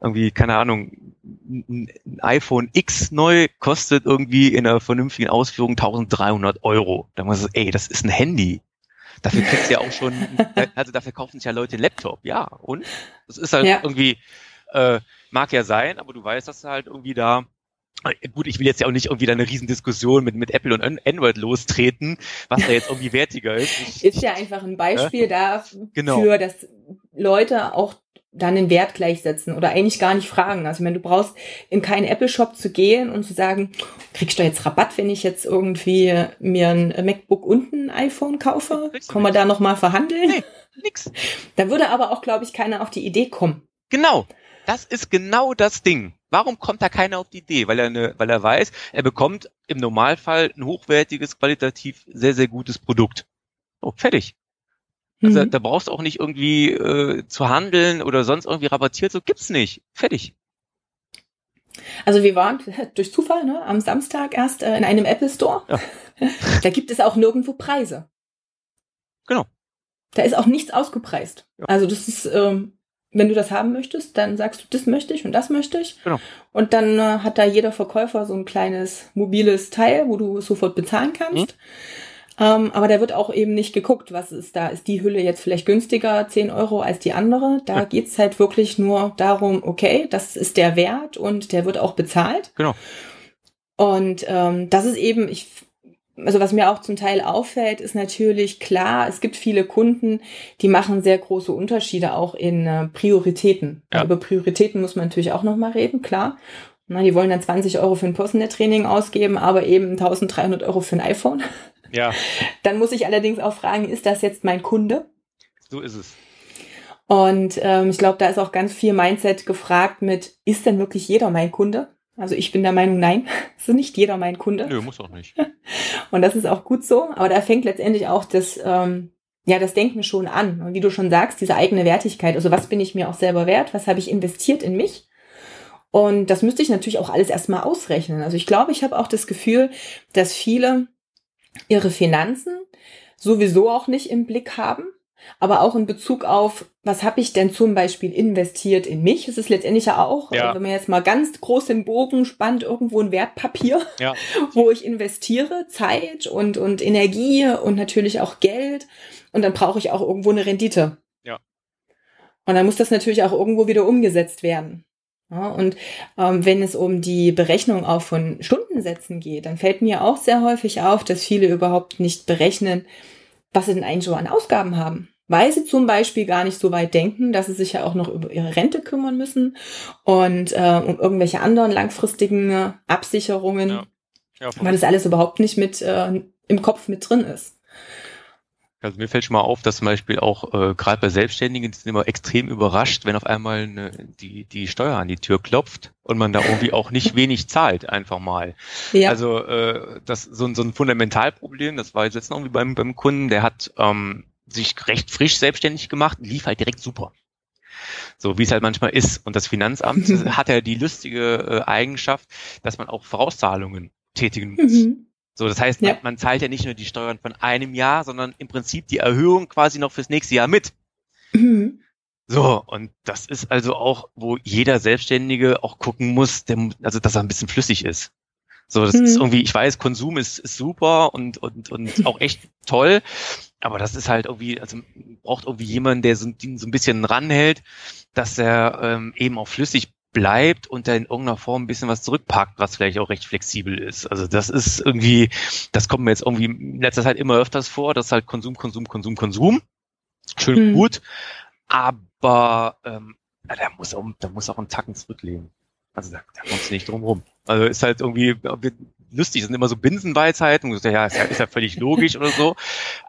irgendwie, keine Ahnung, ein iPhone X neu kostet irgendwie in einer vernünftigen Ausführung 1300 Euro. Da muss man ey, das ist ein Handy. Dafür kriegst du ja auch schon, also dafür kaufen sich ja Leute einen Laptop, ja. Und das ist halt ja. irgendwie, äh, mag ja sein, aber du weißt, dass du halt irgendwie da Gut, ich will jetzt ja auch nicht irgendwie da eine Riesendiskussion mit, mit Apple und Android lostreten, was da jetzt irgendwie wertiger ist. Ist ja einfach ein Beispiel äh? dafür, genau. dass Leute auch dann den Wert gleichsetzen oder eigentlich gar nicht fragen. Also wenn du brauchst in keinen Apple-Shop zu gehen und zu sagen, kriegst du jetzt Rabatt, wenn ich jetzt irgendwie mir ein MacBook und ein iPhone kaufe? Können wir da nochmal verhandeln? Nee, nix. Da würde aber auch, glaube ich, keiner auf die Idee kommen. Genau. Das ist genau das Ding. Warum kommt da keiner auf die Idee? Weil er, eine, weil er weiß, er bekommt im Normalfall ein hochwertiges, qualitativ sehr, sehr gutes Produkt. So, fertig. Also mhm. da brauchst du auch nicht irgendwie äh, zu handeln oder sonst irgendwie rabattiert, so gibt's nicht. Fertig. Also wir waren durch Zufall ne, am Samstag erst äh, in einem Apple Store. Ja. da gibt es auch nirgendwo Preise. Genau. Da ist auch nichts ausgepreist. Ja. Also das ist ähm, wenn du das haben möchtest, dann sagst du, das möchte ich und das möchte ich. Genau. Und dann äh, hat da jeder Verkäufer so ein kleines mobiles Teil, wo du sofort bezahlen kannst. Mhm. Ähm, aber da wird auch eben nicht geguckt, was ist da. Ist die Hülle jetzt vielleicht günstiger, 10 Euro als die andere? Da ja. geht's halt wirklich nur darum, okay, das ist der Wert und der wird auch bezahlt. Genau. Und ähm, das ist eben, ich also was mir auch zum Teil auffällt, ist natürlich klar, es gibt viele Kunden, die machen sehr große Unterschiede auch in äh, Prioritäten. Ja. Über Prioritäten muss man natürlich auch nochmal reden, klar. Na, die wollen dann 20 Euro für ein Personal Training ausgeben, aber eben 1300 Euro für ein iPhone. Ja. Dann muss ich allerdings auch fragen, ist das jetzt mein Kunde? So ist es. Und ähm, ich glaube, da ist auch ganz viel Mindset gefragt mit, ist denn wirklich jeder mein Kunde? Also ich bin der Meinung, nein, ist nicht jeder mein Kunde. Nö, muss auch nicht. Und das ist auch gut so. Aber da fängt letztendlich auch das, ähm, ja, das Denken schon an. Und wie du schon sagst, diese eigene Wertigkeit. Also was bin ich mir auch selber wert? Was habe ich investiert in mich? Und das müsste ich natürlich auch alles erstmal ausrechnen. Also ich glaube, ich habe auch das Gefühl, dass viele ihre Finanzen sowieso auch nicht im Blick haben aber auch in Bezug auf, was habe ich denn zum Beispiel investiert in mich? Es ist letztendlich ja auch, ja. wenn man jetzt mal ganz groß den Bogen spannt, irgendwo ein Wertpapier, ja. wo ich investiere, Zeit und, und Energie und natürlich auch Geld. Und dann brauche ich auch irgendwo eine Rendite. Ja. Und dann muss das natürlich auch irgendwo wieder umgesetzt werden. Ja, und ähm, wenn es um die Berechnung auch von Stundensätzen geht, dann fällt mir auch sehr häufig auf, dass viele überhaupt nicht berechnen, was sie denn eigentlich so an Ausgaben haben. Weil sie zum Beispiel gar nicht so weit denken, dass sie sich ja auch noch über ihre Rente kümmern müssen und äh, um irgendwelche anderen langfristigen Absicherungen, ja. Ja, weil das alles überhaupt nicht mit äh, im Kopf mit drin ist. Also mir fällt schon mal auf, dass zum Beispiel auch äh, gerade bei Selbstständigen sind immer extrem überrascht, wenn auf einmal eine, die, die Steuer an die Tür klopft und man da irgendwie auch nicht wenig zahlt, einfach mal. Ja. Also äh, das so, so ein Fundamentalproblem, das war jetzt letztens irgendwie beim, beim Kunden, der hat ähm, sich recht frisch selbstständig gemacht, lief halt direkt super. So wie es halt manchmal ist. Und das Finanzamt hat ja die lustige äh, Eigenschaft, dass man auch Vorauszahlungen tätigen muss. Mhm. So, das heißt, ja. man, zahlt ja nicht nur die Steuern von einem Jahr, sondern im Prinzip die Erhöhung quasi noch fürs nächste Jahr mit. Mhm. So, und das ist also auch, wo jeder Selbstständige auch gucken muss, der, also dass er ein bisschen flüssig ist. So, das mhm. ist irgendwie, ich weiß, Konsum ist, ist super und, und, und auch echt toll, aber das ist halt irgendwie, also braucht irgendwie jemanden, der so, so ein bisschen ranhält, dass er ähm, eben auch flüssig bleibt und da in irgendeiner Form ein bisschen was zurückpackt, was vielleicht auch recht flexibel ist. Also das ist irgendwie, das kommt mir jetzt irgendwie in letzter Zeit immer öfters vor, dass halt Konsum, Konsum, Konsum, Konsum. Schön mhm. gut. Aber ähm, da muss auch, da muss auch ein Tacken zurücklegen. Also da, da kommst du nicht drum rum. Also ist halt irgendwie, lustig, das sind immer so Binsenweisheiten, ja, ist ja, ist ja völlig logisch oder so.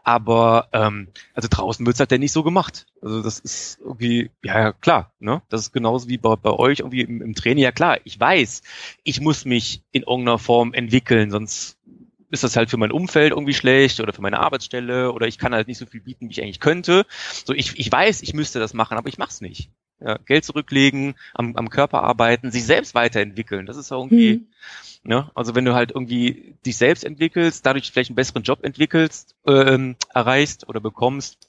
Aber ähm, also draußen wird's halt ja nicht so gemacht. Also das ist irgendwie, ja, ja klar, ne? Das ist genauso wie bei, bei euch irgendwie im, im Training, ja klar, ich weiß, ich muss mich in irgendeiner Form entwickeln, sonst ist das halt für mein Umfeld irgendwie schlecht oder für meine Arbeitsstelle oder ich kann halt nicht so viel bieten, wie ich eigentlich könnte. So, ich, ich weiß, ich müsste das machen, aber ich mach's nicht. Ja, Geld zurücklegen, am, am Körper arbeiten, sich selbst weiterentwickeln. Das ist irgendwie, mhm. Ne? Also wenn du halt irgendwie dich selbst entwickelst, dadurch vielleicht einen besseren Job entwickelst, ähm, erreichst oder bekommst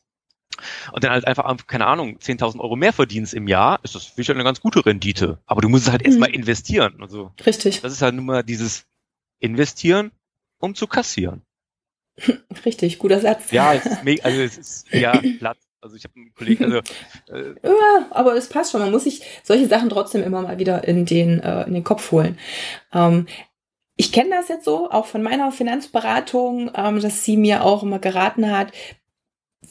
und dann halt einfach, keine Ahnung, 10.000 Euro mehr verdienst im Jahr, ist das sicher eine ganz gute Rendite. Aber du musst es halt mhm. erstmal investieren. Also Richtig. Das ist halt nur mal dieses Investieren, um zu kassieren. Richtig, guter Satz. Ja, es ist also es ist ja platt. Also ich habe einen Kollegen, also äh, ja, aber es passt schon. Man muss sich solche Sachen trotzdem immer mal wieder in den äh, in den Kopf holen. Ähm, ich kenne das jetzt so, auch von meiner Finanzberatung, ähm, dass sie mir auch immer geraten hat,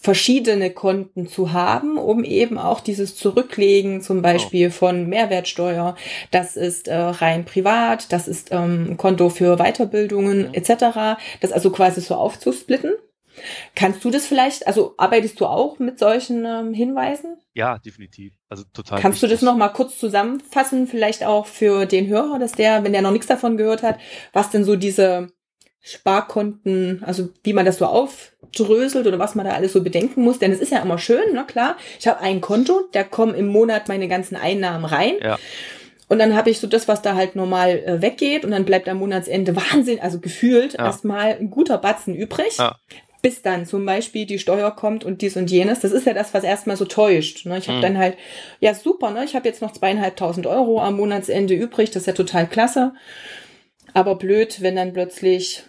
verschiedene Konten zu haben, um eben auch dieses Zurücklegen zum Beispiel oh. von Mehrwertsteuer, das ist äh, rein privat, das ist ähm, ein Konto für Weiterbildungen mhm. etc., das also quasi so aufzusplitten. Kannst du das vielleicht, also arbeitest du auch mit solchen ähm, Hinweisen? Ja, definitiv. Also total. Kannst wichtig. du das noch mal kurz zusammenfassen, vielleicht auch für den Hörer, dass der, wenn der noch nichts davon gehört hat, was denn so diese Sparkonten, also wie man das so aufdröselt oder was man da alles so bedenken muss, denn es ist ja immer schön, na klar, ich habe ein Konto, da kommen im Monat meine ganzen Einnahmen rein. Ja. Und dann habe ich so das, was da halt normal äh, weggeht und dann bleibt am Monatsende Wahnsinn, also gefühlt ja. erstmal ein guter Batzen übrig. Ja bis dann zum Beispiel die Steuer kommt und dies und jenes. Das ist ja das, was erstmal so täuscht. Ne? Ich habe mhm. dann halt, ja super, ne? ich habe jetzt noch zweieinhalbtausend Euro am Monatsende übrig, das ist ja total klasse. Aber blöd, wenn dann plötzlich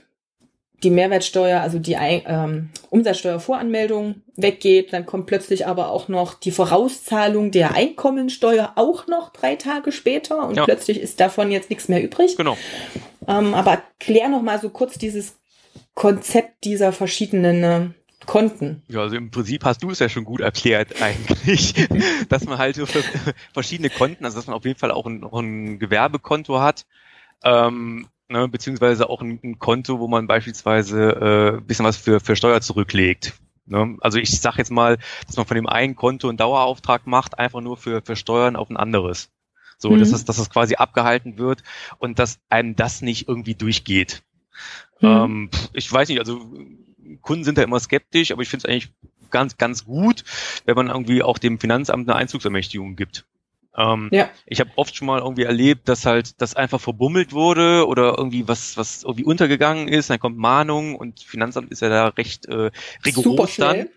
die Mehrwertsteuer, also die ähm, Umsatzsteuervoranmeldung weggeht, dann kommt plötzlich aber auch noch die Vorauszahlung der Einkommensteuer auch noch drei Tage später und ja. plötzlich ist davon jetzt nichts mehr übrig. Genau. Ähm, aber klär noch mal so kurz dieses Konzept dieser verschiedenen äh, Konten. Ja, also im Prinzip hast du es ja schon gut erklärt eigentlich, dass man halt so verschiedene Konten, also dass man auf jeden Fall auch ein, auch ein Gewerbekonto hat, ähm, ne, beziehungsweise auch ein, ein, Konto, wo man beispielsweise äh, bisschen was für, für Steuer zurücklegt. Ne? Also ich sage jetzt mal, dass man von dem einen Konto einen Dauerauftrag macht, einfach nur für, für Steuern auf ein anderes. So, mhm. dass es, dass es quasi abgehalten wird und dass einem das nicht irgendwie durchgeht. Mhm. Ähm, ich weiß nicht, also Kunden sind da immer skeptisch, aber ich finde es eigentlich ganz, ganz gut, wenn man irgendwie auch dem Finanzamt eine Einzugsermächtigung gibt. Ähm, ja. Ich habe oft schon mal irgendwie erlebt, dass halt das einfach verbummelt wurde oder irgendwie was was irgendwie untergegangen ist, dann kommt Mahnung und Finanzamt ist ja da recht äh, rigoros dann.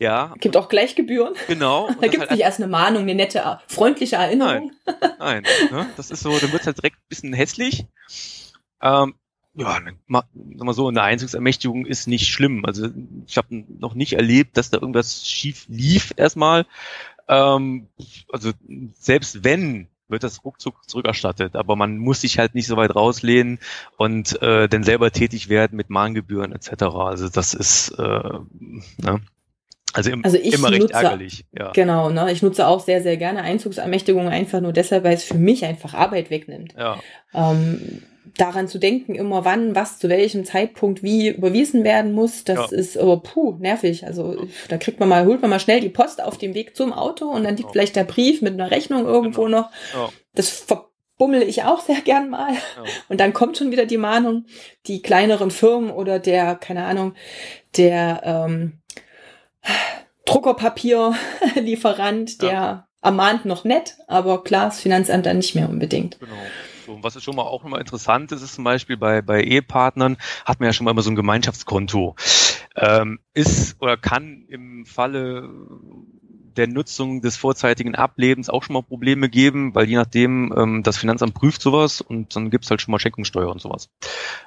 Ja. Gibt auch Gleichgebühren. Genau. da gibt es halt nicht erst eine Mahnung, eine nette, freundliche Erinnerung. Nein, nein ne? das ist so, dann wird halt direkt ein bisschen hässlich. Ähm, ja, sag mal so, eine Einzugsermächtigung ist nicht schlimm. Also ich habe noch nicht erlebt, dass da irgendwas schief lief erstmal. Ähm, also selbst wenn, wird das ruckzuck zurückerstattet, aber man muss sich halt nicht so weit rauslehnen und äh, dann selber tätig werden mit Mahngebühren etc. Also das ist äh, ne? Also, im, also immer recht nutze, ärgerlich. Ja. Genau, ne? Ich nutze auch sehr, sehr gerne Einzugsermächtigungen einfach nur deshalb, weil es für mich einfach Arbeit wegnimmt. Ja. Ähm, daran zu denken, immer wann, was zu welchem Zeitpunkt wie überwiesen werden muss, das ja. ist aber puh, nervig. Also da kriegt man mal, holt man mal schnell die Post auf dem Weg zum Auto und dann liegt ja. vielleicht der Brief mit einer Rechnung irgendwo genau. noch. Ja. Das verbummel ich auch sehr gern mal. Und dann kommt schon wieder die Mahnung, die kleineren Firmen oder der, keine Ahnung, der ähm, Druckerpapierlieferant, der ermahnt noch nett, aber klar, das Finanzamt dann nicht mehr unbedingt. Genau. So, was ist schon mal auch immer interessant ist, ist zum Beispiel bei, bei Ehepartnern hat man ja schon mal immer so ein Gemeinschaftskonto. Ähm, ist oder kann im Falle der Nutzung des vorzeitigen Ablebens auch schon mal Probleme geben, weil je nachdem ähm, das Finanzamt prüft sowas und dann gibt's halt schon mal Schenkungssteuer und sowas.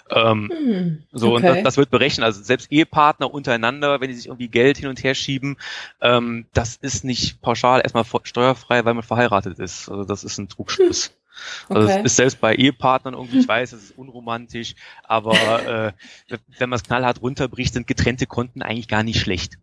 Ähm, hm, so okay. und das, das, wird berechnet. Also selbst Ehepartner untereinander, wenn die sich irgendwie Geld hin und her schieben, ähm, das ist nicht pauschal erstmal steuerfrei, weil man verheiratet ist. Also das ist ein Trugschluss. Hm. Also okay. ist selbst bei Ehepartnern irgendwie, ich weiß, es ist unromantisch, aber äh, wenn man es knallhart runterbricht, sind getrennte Konten eigentlich gar nicht schlecht.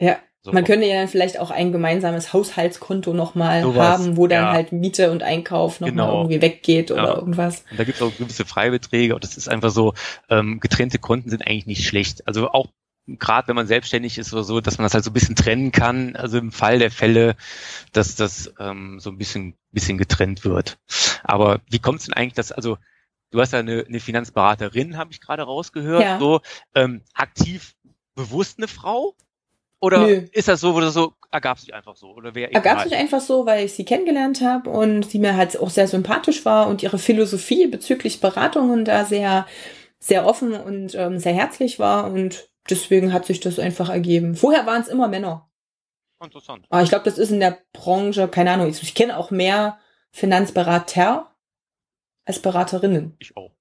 Ja. So. Man könnte ja dann vielleicht auch ein gemeinsames Haushaltskonto nochmal so haben, wo dann ja. halt Miete und Einkauf nochmal genau. irgendwie weggeht oder ja. irgendwas. Und da gibt es auch gewisse Freibeträge und das ist einfach so, ähm, getrennte Konten sind eigentlich nicht schlecht. Also auch gerade wenn man selbstständig ist oder so, dass man das halt so ein bisschen trennen kann. Also im Fall der Fälle, dass das ähm, so ein bisschen, bisschen getrennt wird. Aber wie kommt es denn eigentlich, dass, also du hast ja eine, eine Finanzberaterin, habe ich gerade rausgehört, ja. so ähm, aktiv bewusst eine Frau? Oder Nö. ist das so, wo das so ergab sich einfach so? Oder wer ergab sich einfach so, weil ich sie kennengelernt habe und sie mir halt auch sehr sympathisch war und ihre Philosophie bezüglich Beratungen da sehr, sehr offen und ähm, sehr herzlich war und deswegen hat sich das einfach ergeben. Vorher waren es immer Männer. Interessant. Aber ich glaube, das ist in der Branche, keine Ahnung, ich, ich kenne auch mehr Finanzberater als Beraterinnen. Ich auch.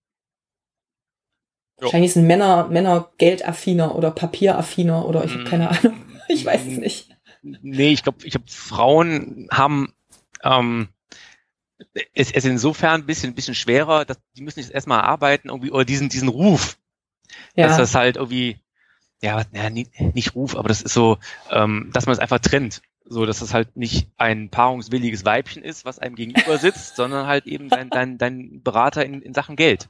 Wahrscheinlich sind Männer, Männer geldaffiner oder papieraffiner oder ich habe keine mm. Ahnung. Ich weiß es nicht. Nee, ich glaube, ich glaube, Frauen haben ähm, es, es insofern ein bisschen, ein bisschen schwerer, dass die müssen jetzt erstmal arbeiten, irgendwie, oder diesen, diesen Ruf. Ja. Dass das halt irgendwie, ja, ja nicht, Ruf, aber das ist so, ähm, dass man es einfach trennt. So, dass das halt nicht ein paarungswilliges Weibchen ist, was einem gegenüber sitzt, sondern halt eben dein, dein, dein Berater in, in Sachen Geld.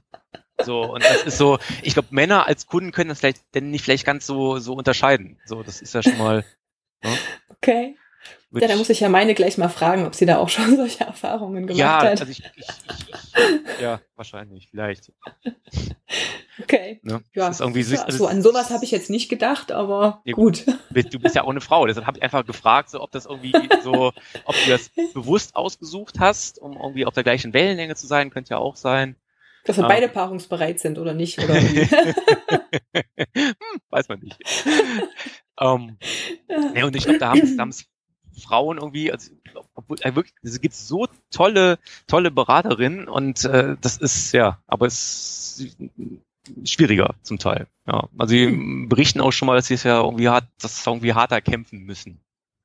So, und das ist so, ich glaube, Männer als Kunden können das vielleicht denn nicht vielleicht ganz so, so unterscheiden. So, das ist ja schon mal. Ne? Okay. Ja, da muss ich ja meine gleich mal fragen, ob sie da auch schon solche Erfahrungen gemacht ja, hat. Also ich, ich, ich, ja, wahrscheinlich, vielleicht. Okay. Ne? Ja, ist irgendwie ja, so, an sowas habe ich jetzt nicht gedacht, aber ja, gut. Du bist ja auch eine Frau, deshalb habe ich einfach gefragt, so, ob das irgendwie so, ob du das bewusst ausgesucht hast, um irgendwie auf der gleichen Wellenlänge zu sein, könnte ja auch sein. Dass wir um, beide paarungsbereit sind oder nicht, oder hm, weiß man nicht. um, ähm, ja, und ich glaube, da haben es Frauen irgendwie, also, obwohl, äh, wirklich, es gibt so tolle, tolle Beraterinnen und äh, das ist ja, aber es ist schwieriger zum Teil. Ja, also sie berichten auch schon mal, dass sie es ja irgendwie hart, dass sie irgendwie harter kämpfen müssen.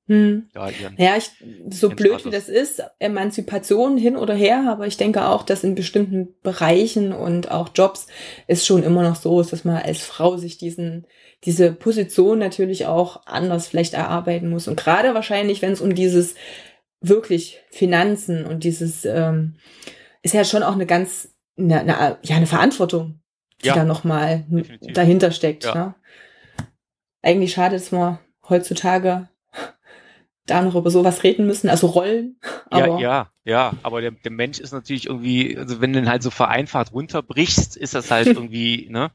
Hm. Ja, ja, ich, so blöd wie das ist, Emanzipation hin oder her, aber ich denke auch, dass in bestimmten Bereichen und auch Jobs es schon immer noch so ist, dass man als Frau sich diesen, diese Position natürlich auch anders vielleicht erarbeiten muss. Und gerade wahrscheinlich, wenn es um dieses wirklich Finanzen und dieses, ähm, ist ja schon auch eine ganz, eine, eine, ja, eine Verantwortung, die ja, da nochmal dahinter steckt. Ja. Ne? Eigentlich schade, dass man heutzutage da noch über sowas reden müssen, also Rollen. Ja, ja, ja, aber der, der Mensch ist natürlich irgendwie, also wenn du ihn halt so vereinfacht runterbrichst, ist das halt irgendwie, ne?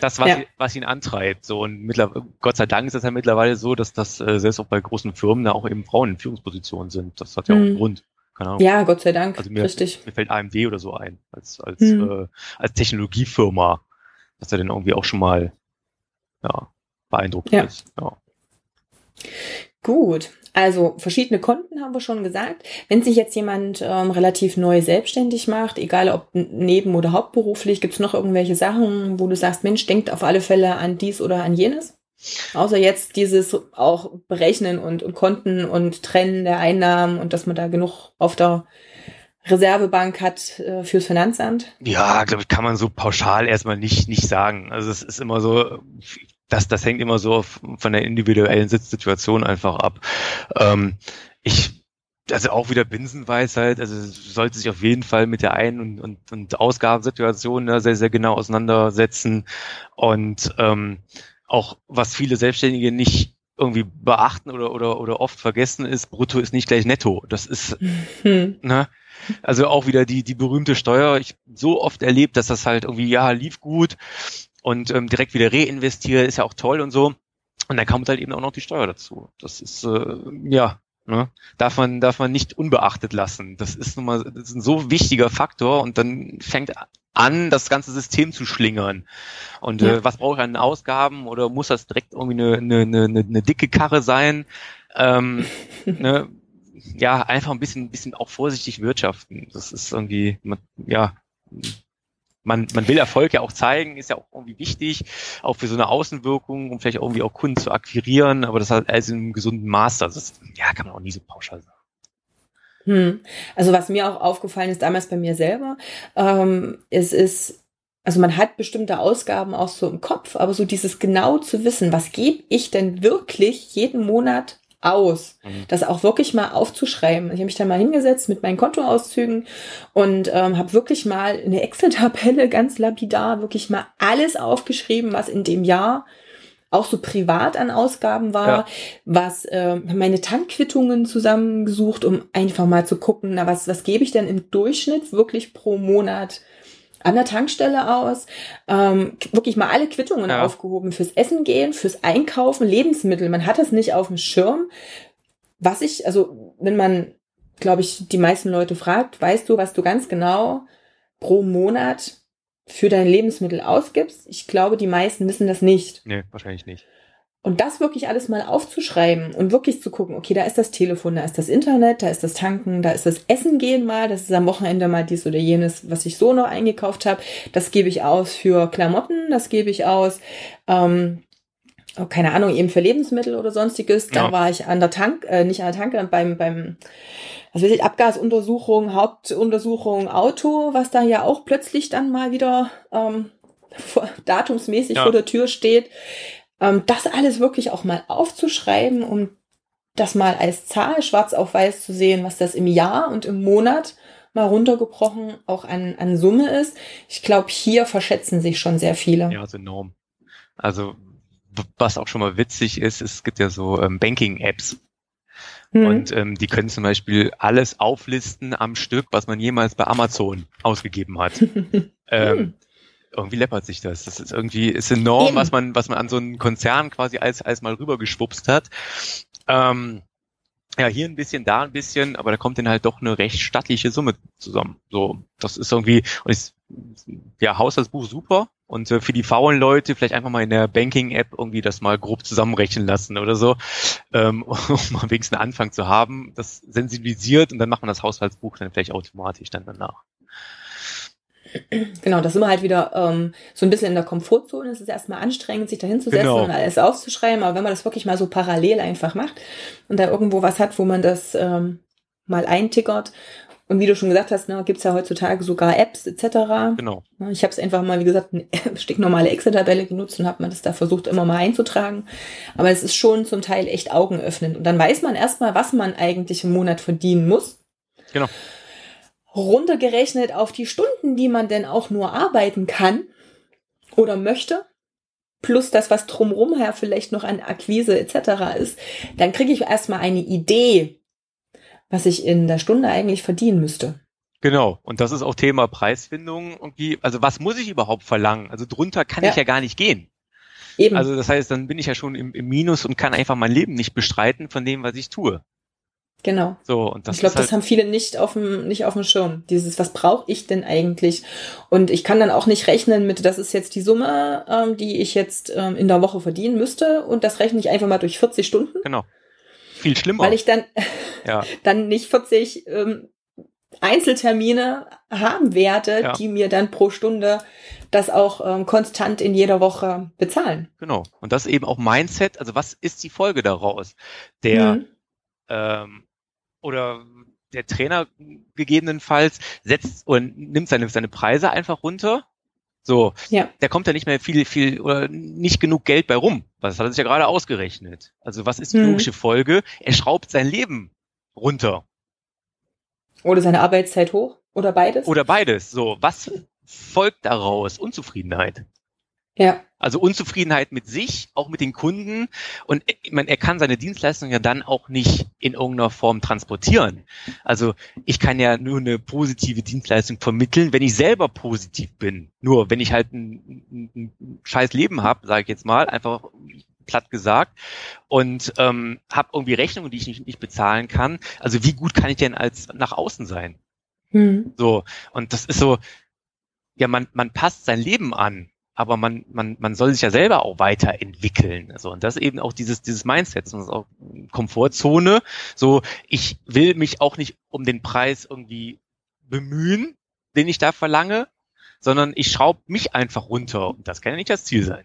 Das, was, ja. ihn, was ihn antreibt. So und mittlerweile, Gott sei Dank ist es ja mittlerweile so, dass das äh, selbst auch bei großen Firmen da auch eben Frauen in Führungspositionen sind. Das hat ja auch einen mhm. Grund. Keine Ahnung. Ja, Gott sei Dank. Also mir, Richtig. mir fällt AMD oder so ein, als, als, mhm. äh, als Technologiefirma, dass er dann irgendwie auch schon mal ja, beeindruckt ja. ist. Ja. Gut, also verschiedene Konten haben wir schon gesagt. Wenn sich jetzt jemand ähm, relativ neu selbstständig macht, egal ob neben- oder hauptberuflich, gibt es noch irgendwelche Sachen, wo du sagst, Mensch, denkt auf alle Fälle an dies oder an jenes? Außer jetzt dieses auch Berechnen und, und Konten und Trennen der Einnahmen und dass man da genug auf der Reservebank hat äh, fürs Finanzamt? Ja, glaube ich, kann man so pauschal erstmal nicht, nicht sagen. Also es ist immer so, das, das hängt immer so von der individuellen Sitzsituation einfach ab. Ähm, ich, also auch wieder Binsenweisheit, also sollte sich auf jeden Fall mit der Ein- und, und, und Ausgabensituation ne, sehr, sehr genau auseinandersetzen. Und ähm, auch was viele Selbstständige nicht irgendwie beachten oder, oder, oder oft vergessen ist, brutto ist nicht gleich netto. Das ist, mhm. ne? Also auch wieder die, die berühmte Steuer. Ich so oft erlebt, dass das halt irgendwie, ja, lief gut und ähm, direkt wieder reinvestiere, ist ja auch toll und so. Und dann kommt halt eben auch noch die Steuer dazu. Das ist äh, ja ne? darf man darf man nicht unbeachtet lassen. Das ist nun mal das ist ein so wichtiger Faktor und dann fängt an, das ganze System zu schlingern. Und ja. äh, was brauche ich an Ausgaben oder muss das direkt irgendwie eine, eine, eine, eine dicke Karre sein? Ähm, ne? Ja, einfach ein bisschen, bisschen auch vorsichtig wirtschaften. Das ist irgendwie, ja, man, man will Erfolg ja auch zeigen, ist ja auch irgendwie wichtig, auch für so eine Außenwirkung, um vielleicht irgendwie auch Kunden zu akquirieren, aber das hat alles in einem gesunden Maß. Also das, ja, kann man auch nie so pauschal sagen. Hm. Also was mir auch aufgefallen ist damals bei mir selber, ähm, es ist, also man hat bestimmte Ausgaben auch so im Kopf, aber so dieses genau zu wissen, was gebe ich denn wirklich jeden Monat aus. Mhm. Das auch wirklich mal aufzuschreiben. Ich habe mich da mal hingesetzt mit meinen Kontoauszügen und ähm, habe wirklich mal eine Excel-Tabelle ganz lapidar wirklich mal alles aufgeschrieben, was in dem Jahr auch so privat an Ausgaben war, ja. was äh, meine Tankquittungen zusammengesucht, um einfach mal zu gucken, na was was gebe ich denn im Durchschnitt wirklich pro Monat an der Tankstelle aus, ähm, wirklich mal alle Quittungen ja. aufgehoben fürs Essen gehen, fürs Einkaufen, Lebensmittel. Man hat das nicht auf dem Schirm. Was ich, also wenn man, glaube ich, die meisten Leute fragt, weißt du, was du ganz genau pro Monat für dein Lebensmittel ausgibst? Ich glaube, die meisten wissen das nicht. Nee, wahrscheinlich nicht. Und das wirklich alles mal aufzuschreiben und wirklich zu gucken, okay, da ist das Telefon, da ist das Internet, da ist das Tanken, da ist das Essen gehen mal, das ist am Wochenende mal dies oder jenes, was ich so noch eingekauft habe. Das gebe ich aus für Klamotten, das gebe ich aus, ähm, oh, keine Ahnung, eben für Lebensmittel oder sonstiges. Da ja. war ich an der Tank, äh, nicht an der Tanke, beim, beim was weiß ich, Abgasuntersuchung, Hauptuntersuchung, Auto, was da ja auch plötzlich dann mal wieder ähm, datumsmäßig ja. vor der Tür steht ähm, das alles wirklich auch mal aufzuschreiben, um das mal als Zahl schwarz auf weiß zu sehen, was das im Jahr und im Monat mal runtergebrochen auch an, an Summe ist. Ich glaube, hier verschätzen sich schon sehr viele. Ja, ist enorm. Also was auch schon mal witzig ist, es gibt ja so ähm, Banking-Apps. Hm. Und ähm, die können zum Beispiel alles auflisten am Stück, was man jemals bei Amazon ausgegeben hat. ähm, hm irgendwie läppert sich das. Das ist irgendwie, ist enorm, Eben. was man, was man an so einen Konzern quasi als, als mal rübergeschwupst hat. Ähm, ja, hier ein bisschen, da ein bisschen, aber da kommt dann halt doch eine recht stattliche Summe zusammen. So, das ist irgendwie, und ist, ja, Haushaltsbuch super. Und äh, für die faulen Leute vielleicht einfach mal in der Banking-App irgendwie das mal grob zusammenrechnen lassen oder so, ähm, um mal wenigstens einen Anfang zu haben. Das sensibilisiert und dann macht man das Haushaltsbuch dann vielleicht automatisch dann danach. Genau, das sind wir halt wieder ähm, so ein bisschen in der Komfortzone. Es ist erstmal anstrengend, sich da hinzusetzen genau. und alles aufzuschreiben. Aber wenn man das wirklich mal so parallel einfach macht und da irgendwo was hat, wo man das ähm, mal eintickert und wie du schon gesagt hast, ne, gibt ja heutzutage sogar Apps etc. Genau. Ich habe es einfach mal, wie gesagt, eine stinknormale Excel-Tabelle genutzt und habe man das da versucht, immer mal einzutragen. Aber es ist schon zum Teil echt augenöffnend. Und dann weiß man erstmal, was man eigentlich im Monat verdienen muss. Genau runtergerechnet auf die Stunden, die man denn auch nur arbeiten kann oder möchte. plus das, was drumrum her vielleicht noch an Akquise etc. ist, dann kriege ich erstmal eine Idee, was ich in der Stunde eigentlich verdienen müsste. Genau. Und das ist auch Thema Preisfindung. Irgendwie, also was muss ich überhaupt verlangen? Also drunter kann ja. ich ja gar nicht gehen. Eben. Also das heißt, dann bin ich ja schon im, im Minus und kann einfach mein Leben nicht bestreiten von dem, was ich tue. Genau. So, und das ich glaube, halt das haben viele nicht auf dem, nicht auf dem Schirm. Dieses, was brauche ich denn eigentlich? Und ich kann dann auch nicht rechnen mit, das ist jetzt die Summe, ähm, die ich jetzt ähm, in der Woche verdienen müsste und das rechne ich einfach mal durch 40 Stunden. Genau. Viel schlimmer. Weil ich dann, ja. dann nicht 40 ähm, Einzeltermine haben werde, ja. die mir dann pro Stunde das auch ähm, konstant in jeder Woche bezahlen. Genau. Und das ist eben auch Mindset. Also was ist die Folge daraus? Der mhm. ähm, oder der Trainer gegebenenfalls setzt und nimmt seine, seine Preise einfach runter. So, ja. da kommt ja nicht mehr viel, viel oder nicht genug Geld bei rum. Das hat er sich ja gerade ausgerechnet. Also was ist die mhm. logische Folge? Er schraubt sein Leben runter. Oder seine Arbeitszeit hoch? Oder beides? Oder beides. So, was folgt daraus? Unzufriedenheit. Ja. Also Unzufriedenheit mit sich, auch mit den Kunden. Und ich meine, er kann seine Dienstleistung ja dann auch nicht in irgendeiner Form transportieren. Also ich kann ja nur eine positive Dienstleistung vermitteln, wenn ich selber positiv bin. Nur wenn ich halt ein, ein, ein scheiß Leben habe, sage ich jetzt mal, einfach platt gesagt, und ähm, habe irgendwie Rechnungen, die ich nicht, nicht bezahlen kann. Also wie gut kann ich denn als nach außen sein? Hm. So, und das ist so, ja, man, man passt sein Leben an aber man, man, man soll sich ja selber auch weiterentwickeln. Also, und das eben auch dieses, dieses Mindset, das ist auch Komfortzone. So, ich will mich auch nicht um den Preis irgendwie bemühen, den ich da verlange, sondern ich schraube mich einfach runter. Und das kann ja nicht das Ziel sein.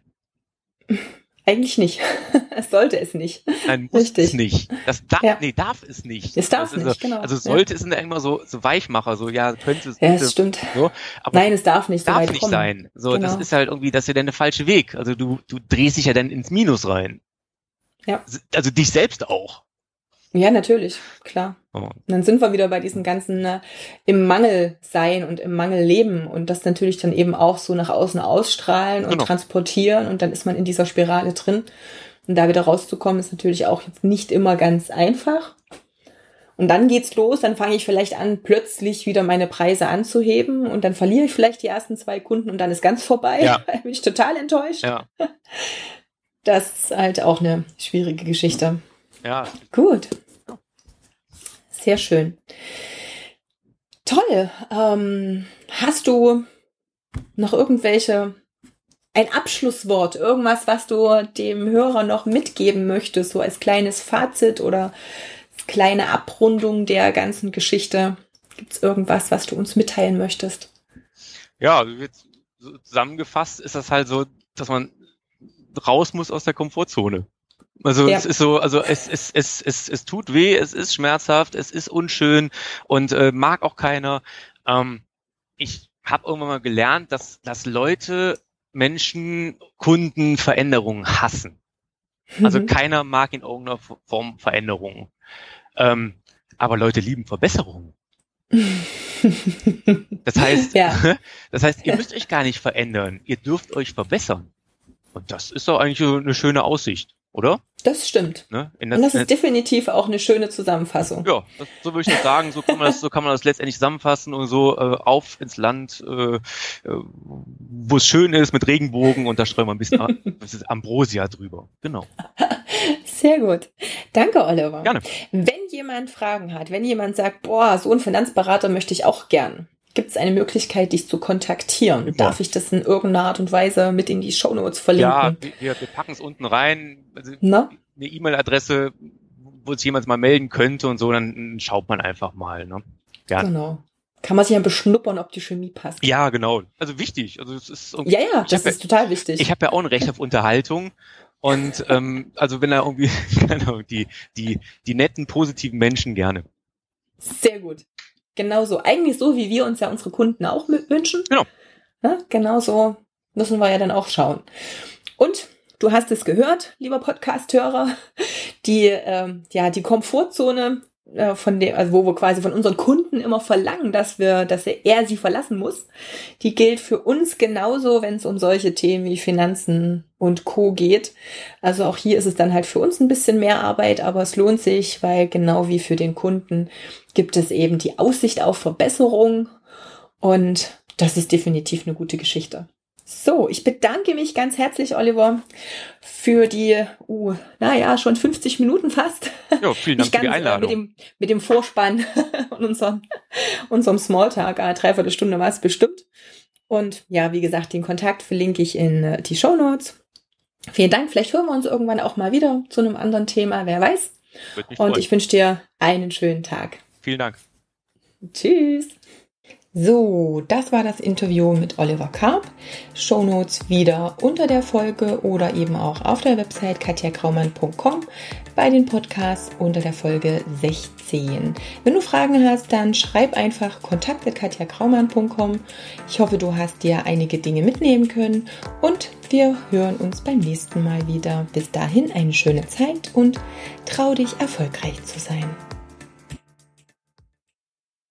Eigentlich nicht. es sollte es nicht. Nein, muss Richtig. es nicht. Das darf, ja. nee, darf es nicht. Es darf nicht, so, genau. Also sollte ja. es ja immer so, so Weichmacher, so, ja, könnte es. Ja, es stimmt. So, aber Nein, es darf nicht. So darf nicht kommen. sein. So, genau. das ist halt irgendwie, das ist ja dann der falsche Weg. Also du, du drehst dich ja dann ins Minus rein. Ja. Also dich selbst auch. Ja, natürlich, klar. Oh. Dann sind wir wieder bei diesem ganzen äh, im Mangel sein und im Mangel leben und das natürlich dann eben auch so nach außen ausstrahlen und genau. transportieren und dann ist man in dieser Spirale drin. Und da wieder rauszukommen, ist natürlich auch jetzt nicht immer ganz einfach. Und dann geht's los, dann fange ich vielleicht an, plötzlich wieder meine Preise anzuheben und dann verliere ich vielleicht die ersten zwei Kunden und dann ist ganz vorbei. Ja. bin ich total enttäuscht. Ja. Das ist halt auch eine schwierige Geschichte. Ja. Gut. Sehr schön. Toll. Ähm, hast du noch irgendwelche, ein Abschlusswort, irgendwas, was du dem Hörer noch mitgeben möchtest, so als kleines Fazit oder kleine Abrundung der ganzen Geschichte? Gibt es irgendwas, was du uns mitteilen möchtest? Ja, also zusammengefasst ist das halt so, dass man raus muss aus der Komfortzone. Also ja. es ist so, also es, es, es, es, es tut weh, es ist schmerzhaft, es ist unschön und äh, mag auch keiner. Ähm, ich habe irgendwann mal gelernt, dass, dass Leute, Menschen, Kunden Veränderungen hassen. Also mhm. keiner mag in irgendeiner Form Veränderungen. Ähm, aber Leute lieben Verbesserungen. Das heißt, ja. das heißt, ihr müsst euch gar nicht verändern. Ihr dürft euch verbessern. Und das ist doch eigentlich so eine schöne Aussicht oder? Das stimmt. Ne? Und das ist definitiv auch eine schöne Zusammenfassung. Ja, das, so würde ich das sagen. So kann man das, so kann man das letztendlich zusammenfassen und so äh, auf ins Land, äh, äh wo es schön ist mit Regenbogen und da streuen wir ein bisschen Ambrosia drüber. Genau. Sehr gut. Danke, Oliver. Gerne. Wenn jemand Fragen hat, wenn jemand sagt, boah, so ein Finanzberater möchte ich auch gern, Gibt es eine Möglichkeit, dich zu kontaktieren? Immer. Darf ich das in irgendeiner Art und Weise mit in die Shownotes verlinken? Ja, wir, wir packen es unten rein. Also eine E-Mail-Adresse, wo sich jemand mal melden könnte und so, dann schaut man einfach mal. Ne? Ja. Genau. Kann man sich ja beschnuppern, ob die Chemie passt. Ja, genau. Also wichtig. Also es ist ja, ja, das ist ja, total wichtig. Ich habe ja auch ein Recht auf Unterhaltung. Und ähm, also wenn da irgendwie, genau, die, die, die netten, positiven Menschen gerne. Sehr gut. Genauso. Eigentlich so, wie wir uns ja unsere Kunden auch wünschen. Genau. Ja, genauso müssen wir ja dann auch schauen. Und du hast es gehört, lieber Podcast-Hörer, die, ähm, ja, die Komfortzone äh, von dem, also wo wir quasi von unseren Kunden immer verlangen, dass wir, dass er sie verlassen muss, die gilt für uns genauso, wenn es um solche Themen wie Finanzen und Co. geht. Also auch hier ist es dann halt für uns ein bisschen mehr Arbeit, aber es lohnt sich, weil genau wie für den Kunden gibt es eben die Aussicht auf Verbesserung und das ist definitiv eine gute Geschichte. So, ich bedanke mich ganz herzlich, Oliver, für die, uh, naja, schon 50 Minuten fast. Ja, vielen Dank für die Einladung. Mit dem, mit dem Vorspann und unserem, unserem Smalltalk, eine Dreiviertelstunde war es bestimmt. Und ja, wie gesagt, den Kontakt verlinke ich in äh, die Show Notes. Vielen Dank. Vielleicht hören wir uns irgendwann auch mal wieder zu einem anderen Thema, wer weiß. Und freuen. ich wünsche dir einen schönen Tag. Vielen Dank. Tschüss. So, das war das Interview mit Oliver Karp. Shownotes wieder unter der Folge oder eben auch auf der Website katjakraumann.com bei den Podcasts unter der Folge 16. Wenn du Fragen hast, dann schreib einfach kontakt.katjakraumann.com. Ich hoffe, du hast dir einige Dinge mitnehmen können und wir hören uns beim nächsten Mal wieder. Bis dahin eine schöne Zeit und trau dich erfolgreich zu sein.